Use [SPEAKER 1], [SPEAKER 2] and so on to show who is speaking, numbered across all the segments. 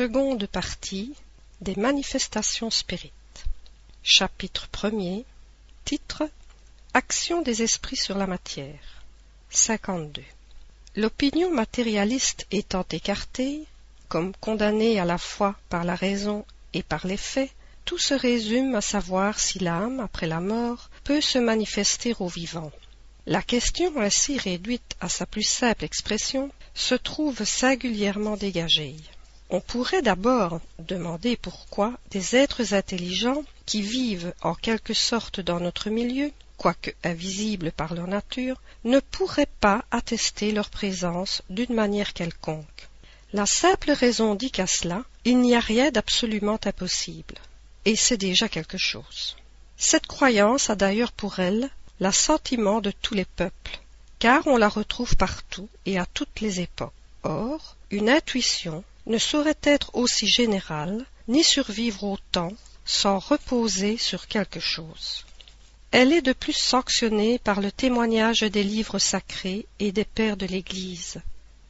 [SPEAKER 1] Seconde partie des manifestations spirites. Chapitre 1er. Titre Action des esprits sur la matière. 52. L'opinion matérialiste étant écartée, comme condamnée à la fois par la raison et par les faits, tout se résume à savoir si l'âme, après la mort, peut se manifester au vivant. La question ainsi réduite à sa plus simple expression se trouve singulièrement dégagée. On pourrait d'abord demander pourquoi des êtres intelligents qui vivent en quelque sorte dans notre milieu, quoique invisibles par leur nature, ne pourraient pas attester leur présence d'une manière quelconque. La simple raison dit qu'à cela, il n'y a rien d'absolument impossible, et c'est déjà quelque chose. Cette croyance a d'ailleurs pour elle l'assentiment de tous les peuples, car on la retrouve partout et à toutes les époques. Or, une intuition ne saurait être aussi générale, ni survivre autant, sans reposer sur quelque chose. Elle est de plus sanctionnée par le témoignage des livres sacrés et des pères de l'Église,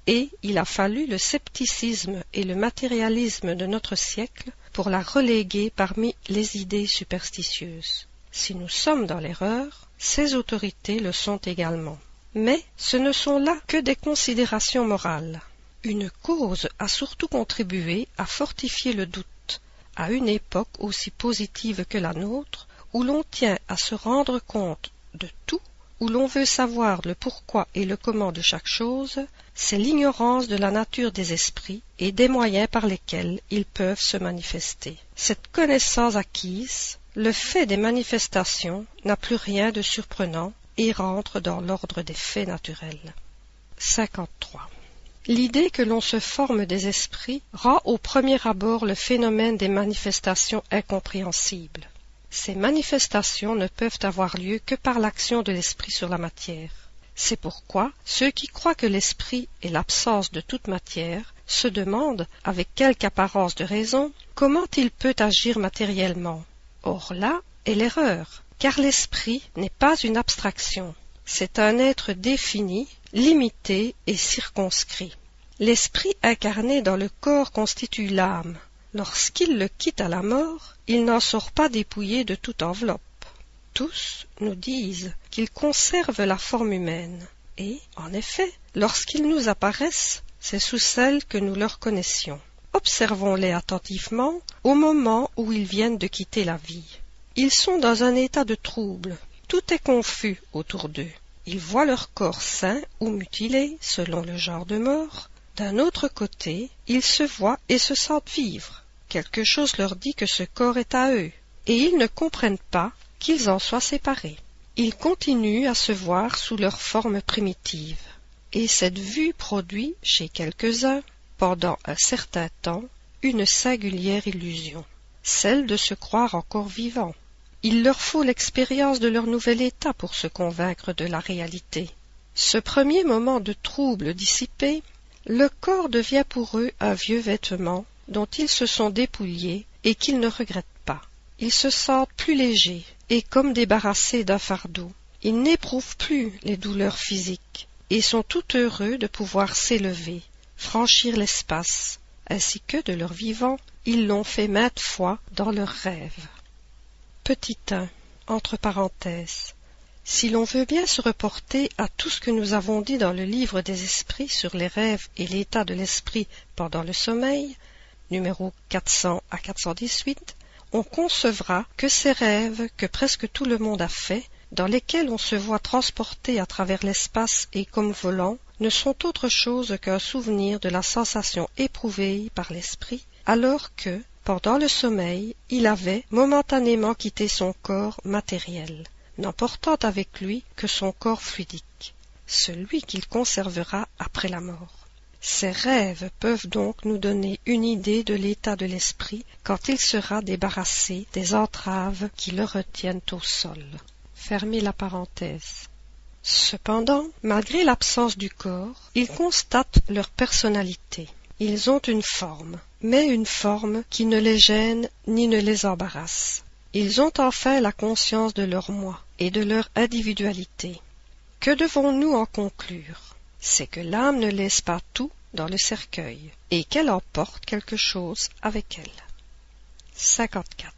[SPEAKER 1] et il a fallu le scepticisme et le matérialisme de notre siècle pour la reléguer parmi les idées superstitieuses. Si nous sommes dans l'erreur, ces autorités le sont également. Mais ce ne sont là que des considérations morales. Une cause a surtout contribué à fortifier le doute, à une époque aussi positive que la nôtre, où l'on tient à se rendre compte de tout, où l'on veut savoir le pourquoi et le comment de chaque chose, c'est l'ignorance de la nature des esprits et des moyens par lesquels ils peuvent se manifester. Cette connaissance acquise, le fait des manifestations n'a plus rien de surprenant et rentre dans l'ordre des faits naturels. 53. L'idée que l'on se forme des esprits rend au premier abord le phénomène des manifestations incompréhensibles. Ces manifestations ne peuvent avoir lieu que par l'action de l'esprit sur la matière. C'est pourquoi ceux qui croient que l'esprit est l'absence de toute matière se demandent, avec quelque apparence de raison, comment il peut agir matériellement. Or là est l'erreur, car l'esprit n'est pas une abstraction, c'est un être défini, limité et circonscrit. L'esprit incarné dans le corps constitue l'âme. Lorsqu'il le quitte à la mort, il n'en sort pas dépouillé de toute enveloppe. Tous nous disent qu'ils conservent la forme humaine, et, en effet, lorsqu'ils nous apparaissent, c'est sous celle que nous leur connaissions. Observons-les attentivement au moment où ils viennent de quitter la vie. Ils sont dans un état de trouble, tout est confus autour d'eux. Ils voient leur corps sain ou mutilé selon le genre de mort. D'un autre côté, ils se voient et se sentent vivre. Quelque chose leur dit que ce corps est à eux, et ils ne comprennent pas qu'ils en soient séparés. Ils continuent à se voir sous leur forme primitive, et cette vue produit, chez quelques-uns, pendant un certain temps, une singulière illusion, celle de se croire encore vivants. Il leur faut l'expérience de leur nouvel état pour se convaincre de la réalité. Ce premier moment de trouble dissipé, le corps devient pour eux un vieux vêtement dont ils se sont dépouillés et qu'ils ne regrettent pas. Ils se sentent plus légers et comme débarrassés d'un fardeau. Ils n'éprouvent plus les douleurs physiques et sont tout heureux de pouvoir s'élever, franchir l'espace, ainsi que de leur vivant, ils l'ont fait maintes fois dans leurs rêves. Si l'on veut bien se reporter à tout ce que nous avons dit dans le livre des esprits sur les rêves et l'état de l'esprit pendant le sommeil, numéro 400 à 418, on concevra que ces rêves que presque tout le monde a faits, dans lesquels on se voit transporté à travers l'espace et comme volant, ne sont autre chose qu'un souvenir de la sensation éprouvée par l'esprit, alors que, pendant le sommeil, il avait momentanément quitté son corps matériel, n'emportant avec lui que son corps fluidique, celui qu'il conservera après la mort. Ces rêves peuvent donc nous donner une idée de l'état de l'esprit quand il sera débarrassé des entraves qui le retiennent au sol. Cependant, malgré l'absence du corps, ils constatent leur personnalité. Ils ont une forme, mais une forme qui ne les gêne ni ne les embarrasse. Ils ont enfin la conscience de leur moi et de leur individualité. Que devons-nous en conclure? C'est que l'âme ne laisse pas tout dans le cercueil, et qu'elle emporte quelque chose avec elle. 54.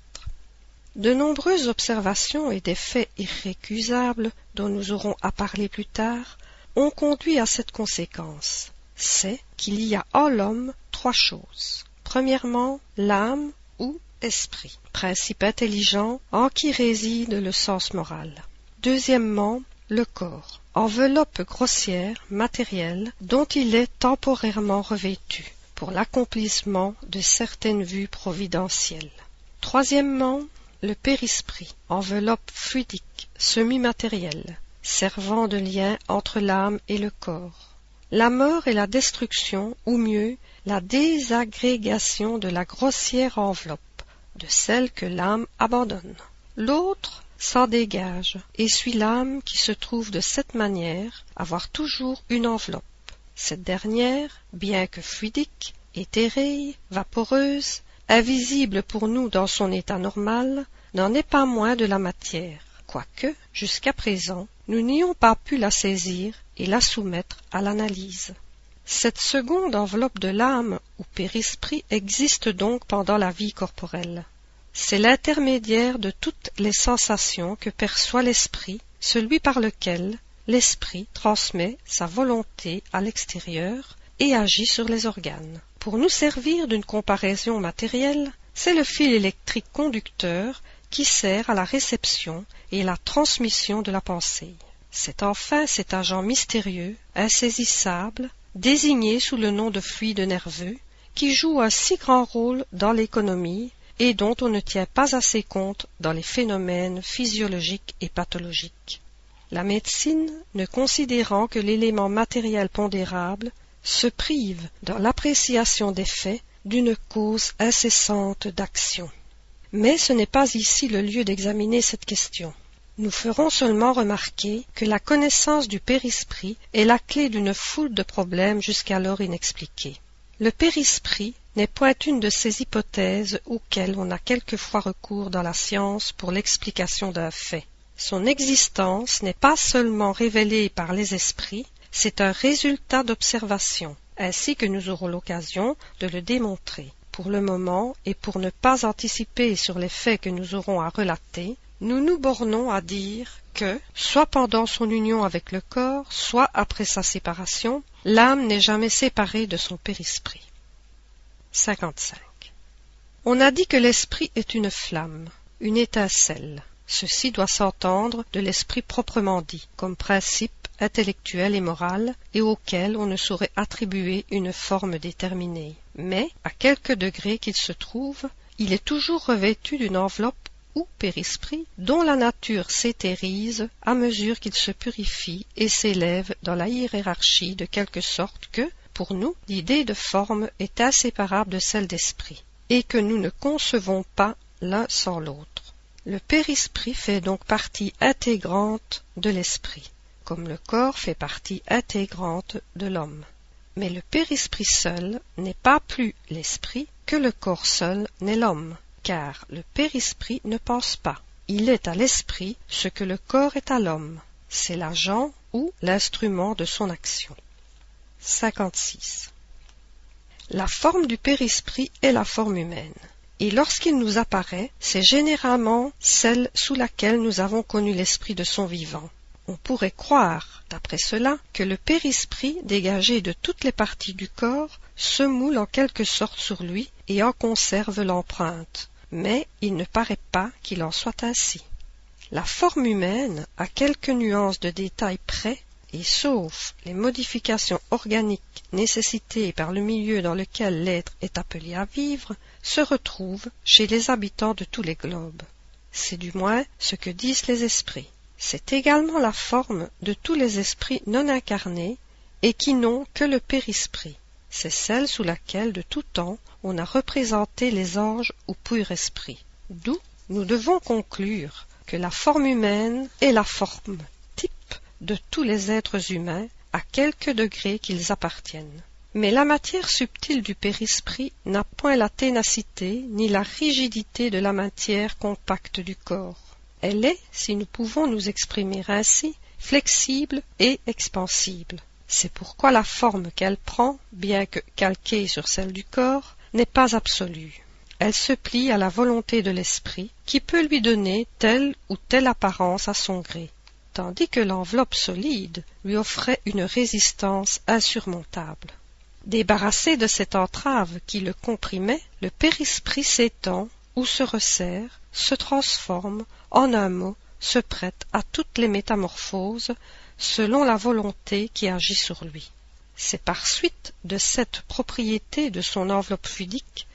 [SPEAKER 1] De nombreuses observations et des faits irrécusables, dont nous aurons à parler plus tard, ont conduit à cette conséquence. C'est qu'il y a en l'homme trois choses. Premièrement, l'âme ou esprit, principe intelligent en qui réside le sens moral. Deuxièmement, le corps, enveloppe grossière, matérielle, dont il est temporairement revêtu pour l'accomplissement de certaines vues providentielles. Troisièmement, le périsprit, enveloppe fluidique, semi-matérielle, servant de lien entre l'âme et le corps. La mort est la destruction, ou mieux, la désagrégation de la grossière enveloppe, de celle que l'âme abandonne. L'autre s'en dégage et suit l'âme qui se trouve de cette manière avoir toujours une enveloppe. Cette dernière, bien que fluidique, éthérée, vaporeuse, invisible pour nous dans son état normal, n'en est pas moins de la matière, quoique, jusqu'à présent, nous n'ayons pas pu la saisir et la soumettre à l'analyse. Cette seconde enveloppe de l'âme ou périsprit existe donc pendant la vie corporelle. C'est l'intermédiaire de toutes les sensations que perçoit l'esprit, celui par lequel l'esprit transmet sa volonté à l'extérieur et agit sur les organes. Pour nous servir d'une comparaison matérielle, c'est le fil électrique conducteur qui sert à la réception et la transmission de la pensée. C'est enfin cet agent mystérieux, insaisissable, désigné sous le nom de fluide nerveux, qui joue un si grand rôle dans l'économie et dont on ne tient pas assez compte dans les phénomènes physiologiques et pathologiques. La médecine, ne considérant que l'élément matériel pondérable, se prive dans l'appréciation des faits d'une cause incessante d'action. Mais ce n'est pas ici le lieu d'examiner cette question. Nous ferons seulement remarquer que la connaissance du périsprit est la clé d'une foule de problèmes jusqu'alors inexpliqués. Le périsprit n'est point une de ces hypothèses auxquelles on a quelquefois recours dans la science pour l'explication d'un fait. Son existence n'est pas seulement révélée par les esprits, c'est un résultat d'observation, ainsi que nous aurons l'occasion de le démontrer. Pour le moment, et pour ne pas anticiper sur les faits que nous aurons à relater, nous nous bornons à dire que, soit pendant son union avec le corps, soit après sa séparation, l'âme n'est jamais séparée de son périsprit. 55. On a dit que l'esprit est une flamme, une étincelle. Ceci doit s'entendre de l'esprit proprement dit, comme principe intellectuel et moral, et auquel on ne saurait attribuer une forme déterminée. Mais, à quelque degré qu'il se trouve, il est toujours revêtu d'une enveloppe ou périsprit dont la nature s'éthérise à mesure qu'il se purifie et s'élève dans la hiérarchie de quelque sorte que, pour nous, l'idée de forme est inséparable de celle d'esprit, et que nous ne concevons pas l'un sans l'autre. Le périsprit fait donc partie intégrante de l'esprit comme le corps fait partie intégrante de l'homme. Mais le périsprit seul n'est pas plus l'esprit que le corps seul n'est l'homme, car le périsprit ne pense pas. Il est à l'esprit ce que le corps est à l'homme. C'est l'agent ou l'instrument de son action. 56. La forme du périsprit est la forme humaine. Et lorsqu'il nous apparaît, c'est généralement celle sous laquelle nous avons connu l'esprit de son vivant. On pourrait croire, d'après cela, que le périsprit, dégagé de toutes les parties du corps, se moule en quelque sorte sur lui et en conserve l'empreinte. Mais il ne paraît pas qu'il en soit ainsi. La forme humaine, à quelques nuances de détail près, et sauf les modifications organiques nécessitées par le milieu dans lequel l'être est appelé à vivre, se retrouve chez les habitants de tous les globes. C'est du moins ce que disent les esprits. C'est également la forme de tous les esprits non incarnés et qui n'ont que le périsprit. C'est celle sous laquelle de tout temps on a représenté les anges ou pur esprit. D'où nous devons conclure que la forme humaine est la forme type de tous les êtres humains à quelque degré qu'ils appartiennent. Mais la matière subtile du périsprit n'a point la ténacité ni la rigidité de la matière compacte du corps. Elle est, si nous pouvons nous exprimer ainsi, flexible et expansible. C'est pourquoi la forme qu'elle prend, bien que calquée sur celle du corps, n'est pas absolue. Elle se plie à la volonté de l'esprit, qui peut lui donner telle ou telle apparence à son gré, tandis que l'enveloppe solide lui offrait une résistance insurmontable. Débarrassé de cette entrave qui le comprimait, le périsprit s'étend ou se resserre, se transforme, en un mot, se prête à toutes les métamorphoses selon la volonté qui agit sur lui. C'est par suite de cette propriété de son enveloppe fluidique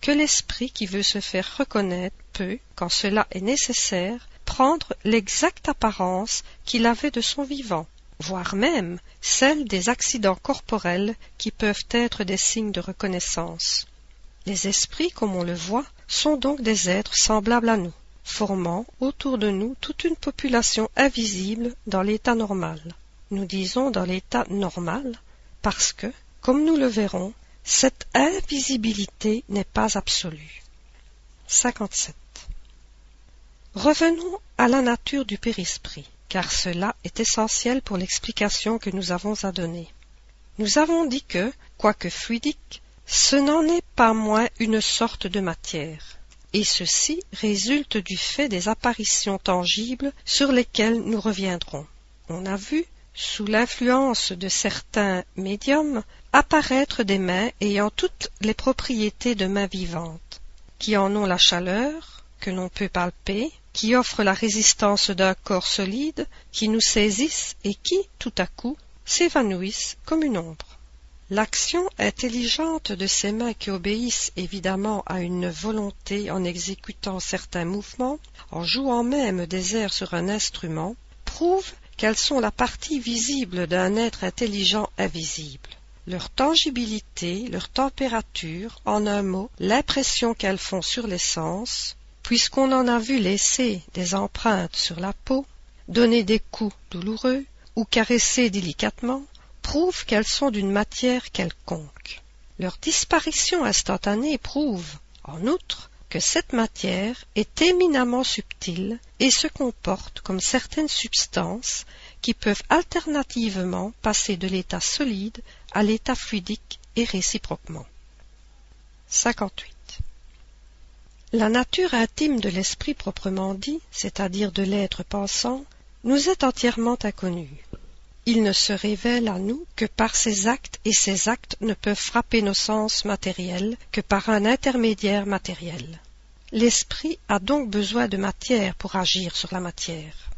[SPEAKER 1] que l'esprit qui veut se faire reconnaître peut, quand cela est nécessaire, prendre l'exacte apparence qu'il avait de son vivant, voire même celle des accidents corporels qui peuvent être des signes de reconnaissance. Les esprits, comme on le voit, sont donc des êtres semblables à nous, formant autour de nous toute une population invisible dans l'état normal. Nous disons dans l'état normal parce que, comme nous le verrons, cette invisibilité n'est pas absolue. 57. Revenons à la nature du périsprit car cela est essentiel pour l'explication que nous avons à donner. Nous avons dit que, quoique fluidique, ce n'en est pas moins une sorte de matière, et ceci résulte du fait des apparitions tangibles sur lesquelles nous reviendrons. On a vu, sous l'influence de certains médiums, apparaître des mains ayant toutes les propriétés de mains vivantes, qui en ont la chaleur, que l'on peut palper, qui offrent la résistance d'un corps solide, qui nous saisissent et qui, tout à coup, s'évanouissent comme une ombre. L'action intelligente de ces mains qui obéissent évidemment à une volonté en exécutant certains mouvements, en jouant même des airs sur un instrument, prouve qu'elles sont la partie visible d'un être intelligent invisible. Leur tangibilité, leur température, en un mot, l'impression qu'elles font sur les sens, puisqu'on en a vu laisser des empreintes sur la peau, donner des coups douloureux ou caresser délicatement, prouve qu'elles sont d'une matière quelconque. Leur disparition instantanée prouve, en outre, que cette matière est éminemment subtile et se comporte comme certaines substances qui peuvent alternativement passer de l'état solide à l'état fluidique et réciproquement. 58. La nature intime de l'esprit proprement dit, c'est-à-dire de l'être pensant, nous est entièrement inconnue. Il ne se révèle à nous que par ses actes et ses actes ne peuvent frapper nos sens matériels que par un intermédiaire matériel. L'esprit a donc besoin de matière pour agir sur la matière.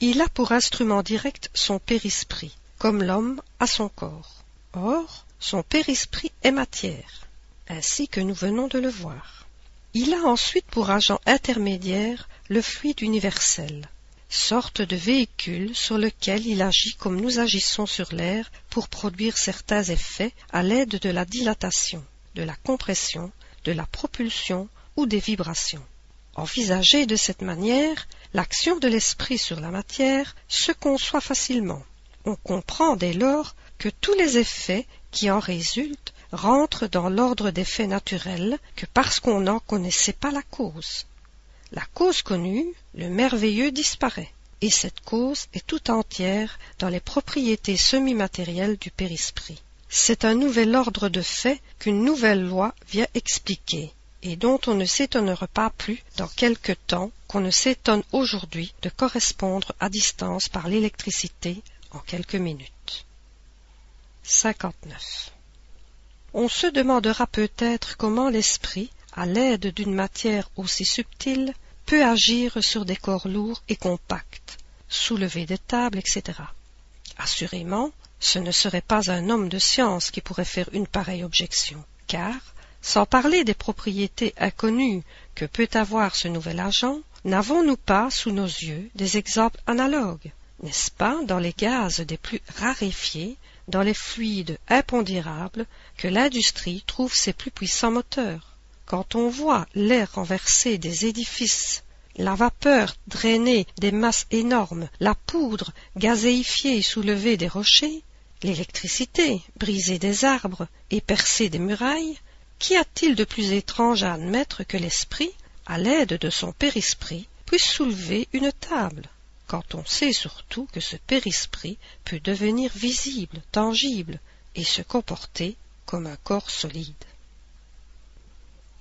[SPEAKER 1] Il a pour instrument direct son périsprit, comme l'homme a son corps. Or, son périsprit est matière, ainsi que nous venons de le voir. Il a ensuite pour agent intermédiaire le fluide universel, sorte de véhicule sur lequel il agit comme nous agissons sur l'air pour produire certains effets à l'aide de la dilatation, de la compression, de la propulsion ou des vibrations. Envisagée de cette manière, l'action de l'esprit sur la matière se conçoit facilement. On comprend dès lors que tous les effets qui en résultent rentre dans l'ordre des faits naturels que parce qu'on n'en connaissait pas la cause. La cause connue, le merveilleux disparaît, et cette cause est tout entière dans les propriétés semi-matérielles du périsprit. C'est un nouvel ordre de faits qu'une nouvelle loi vient expliquer, et dont on ne s'étonnera pas plus dans quelque temps qu'on ne s'étonne aujourd'hui de correspondre à distance par l'électricité en quelques minutes. 59. On se demandera peut-être comment l'esprit, à l'aide d'une matière aussi subtile, peut agir sur des corps lourds et compacts, soulever des tables, etc. Assurément, ce ne serait pas un homme de science qui pourrait faire une pareille objection, car, sans parler des propriétés inconnues que peut avoir ce nouvel agent, n'avons-nous pas sous nos yeux des exemples analogues N'est-ce pas dans les gaz des plus raréfiés dans les fluides impondérables que l'industrie trouve ses plus puissants moteurs? Quand on voit l'air renversé des édifices, la vapeur drainer des masses énormes, la poudre gazéifiée soulever des rochers, l'électricité briser des arbres et percer des murailles, qu'y a-t-il de plus étrange à admettre que l'esprit, à l'aide de son périsprit, puisse soulever une table quand on sait surtout que ce périsprit peut devenir visible, tangible, et se comporter comme un corps solide?